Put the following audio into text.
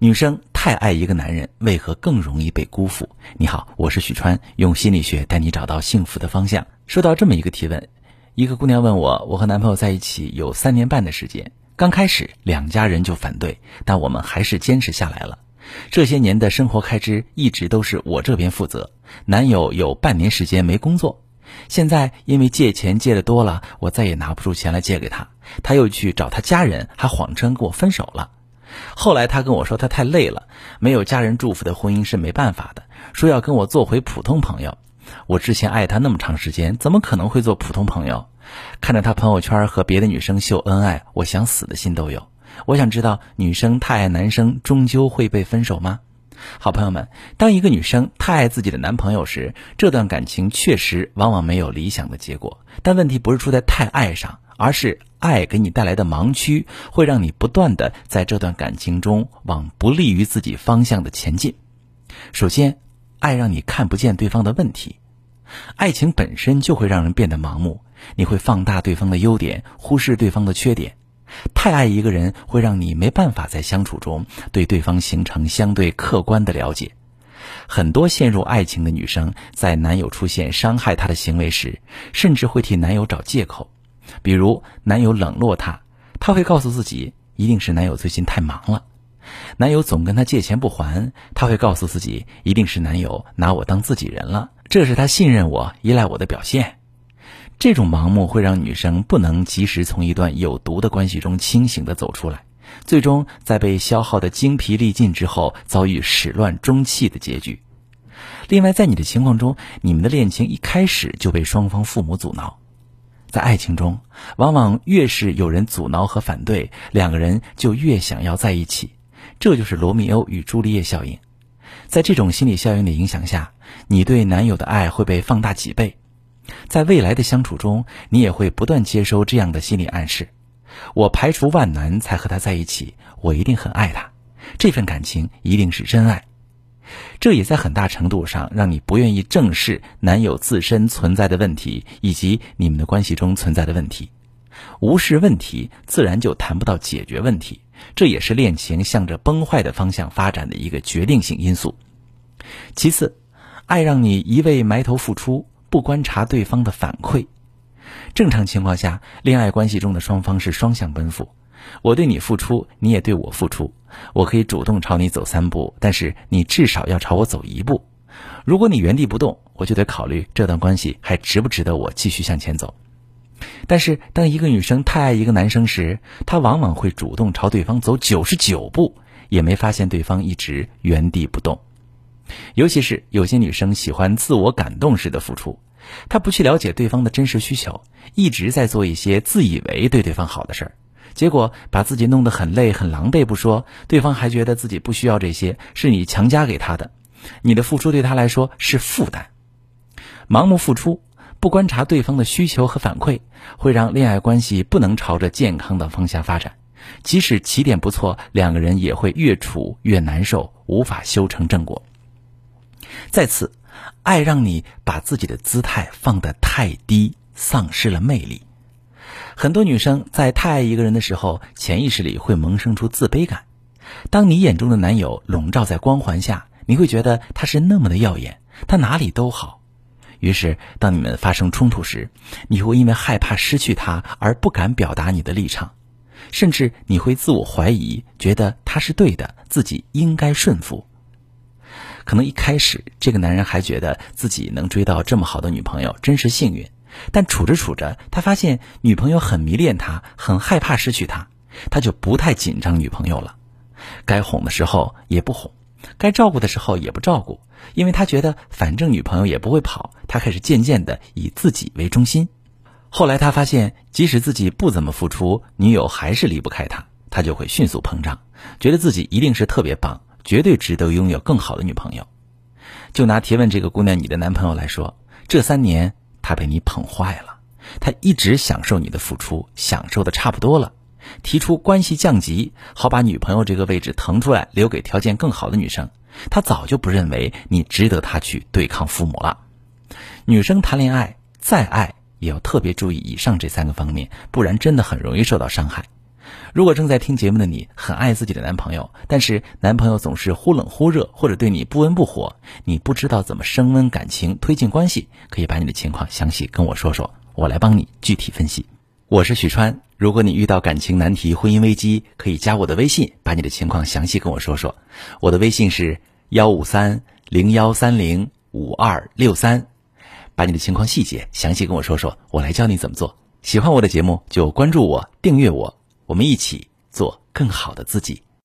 女生太爱一个男人，为何更容易被辜负？你好，我是许川，用心理学带你找到幸福的方向。收到这么一个提问，一个姑娘问我，我和男朋友在一起有三年半的时间，刚开始两家人就反对，但我们还是坚持下来了。这些年的生活开支一直都是我这边负责，男友有半年时间没工作，现在因为借钱借的多了，我再也拿不出钱来借给他，他又去找他家人，还谎称跟我分手了。后来他跟我说他太累了，没有家人祝福的婚姻是没办法的，说要跟我做回普通朋友。我之前爱他那么长时间，怎么可能会做普通朋友？看着他朋友圈和别的女生秀恩爱，我想死的心都有。我想知道，女生太爱男生，终究会被分手吗？好朋友们，当一个女生太爱自己的男朋友时，这段感情确实往往没有理想的结果。但问题不是出在太爱上，而是爱给你带来的盲区，会让你不断的在这段感情中往不利于自己方向的前进。首先，爱让你看不见对方的问题，爱情本身就会让人变得盲目，你会放大对方的优点，忽视对方的缺点。太爱一个人，会让你没办法在相处中对对方形成相对客观的了解。很多陷入爱情的女生，在男友出现伤害她的行为时，甚至会替男友找借口，比如男友冷落她，她会告诉自己一定是男友最近太忙了；男友总跟她借钱不还，她会告诉自己一定是男友拿我当自己人了，这是他信任我、依赖我的表现。这种盲目会让女生不能及时从一段有毒的关系中清醒的走出来，最终在被消耗的精疲力尽之后，遭遇始乱终弃的结局。另外，在你的情况中，你们的恋情一开始就被双方父母阻挠。在爱情中，往往越是有人阻挠和反对，两个人就越想要在一起，这就是罗密欧与朱丽叶效应。在这种心理效应的影响下，你对男友的爱会被放大几倍。在未来的相处中，你也会不断接收这样的心理暗示：我排除万难才和他在一起，我一定很爱他，这份感情一定是真爱。这也在很大程度上让你不愿意正视男友自身存在的问题，以及你们的关系中存在的问题。无视问题，自然就谈不到解决问题，这也是恋情向着崩坏的方向发展的一个决定性因素。其次，爱让你一味埋头付出。不观察对方的反馈，正常情况下，恋爱关系中的双方是双向奔赴。我对你付出，你也对我付出。我可以主动朝你走三步，但是你至少要朝我走一步。如果你原地不动，我就得考虑这段关系还值不值得我继续向前走。但是，当一个女生太爱一个男生时，她往往会主动朝对方走九十九步，也没发现对方一直原地不动。尤其是有些女生喜欢自我感动式的付出，她不去了解对方的真实需求，一直在做一些自以为对对方好的事儿，结果把自己弄得很累很狼狈不说，对方还觉得自己不需要这些，是你强加给他的，你的付出对他来说是负担。盲目付出，不观察对方的需求和反馈，会让恋爱关系不能朝着健康的方向发展，即使起点不错，两个人也会越处越难受，无法修成正果。再次，爱让你把自己的姿态放得太低，丧失了魅力。很多女生在太爱一个人的时候，潜意识里会萌生出自卑感。当你眼中的男友笼罩在光环下，你会觉得他是那么的耀眼，他哪里都好。于是，当你们发生冲突时，你会因为害怕失去他而不敢表达你的立场，甚至你会自我怀疑，觉得他是对的，自己应该顺服。可能一开始这个男人还觉得自己能追到这么好的女朋友真是幸运，但处着处着，他发现女朋友很迷恋他，很害怕失去他，他就不太紧张女朋友了。该哄的时候也不哄，该照顾的时候也不照顾，因为他觉得反正女朋友也不会跑。他开始渐渐的以自己为中心。后来他发现，即使自己不怎么付出，女友还是离不开他，他就会迅速膨胀，觉得自己一定是特别棒。绝对值得拥有更好的女朋友。就拿提问这个姑娘，你的男朋友来说，这三年他被你捧坏了，他一直享受你的付出，享受的差不多了，提出关系降级，好把女朋友这个位置腾出来，留给条件更好的女生。他早就不认为你值得他去对抗父母了。女生谈恋爱再爱，也要特别注意以上这三个方面，不然真的很容易受到伤害。如果正在听节目的你很爱自己的男朋友，但是男朋友总是忽冷忽热，或者对你不温不火，你不知道怎么升温感情、推进关系，可以把你的情况详细跟我说说，我来帮你具体分析。我是许川，如果你遇到感情难题、婚姻危机，可以加我的微信，把你的情况详细跟我说说。我的微信是幺五三零幺三零五二六三，把你的情况细节详细跟我说说，我来教你怎么做。喜欢我的节目就关注我、订阅我，我们一起做更好的自己。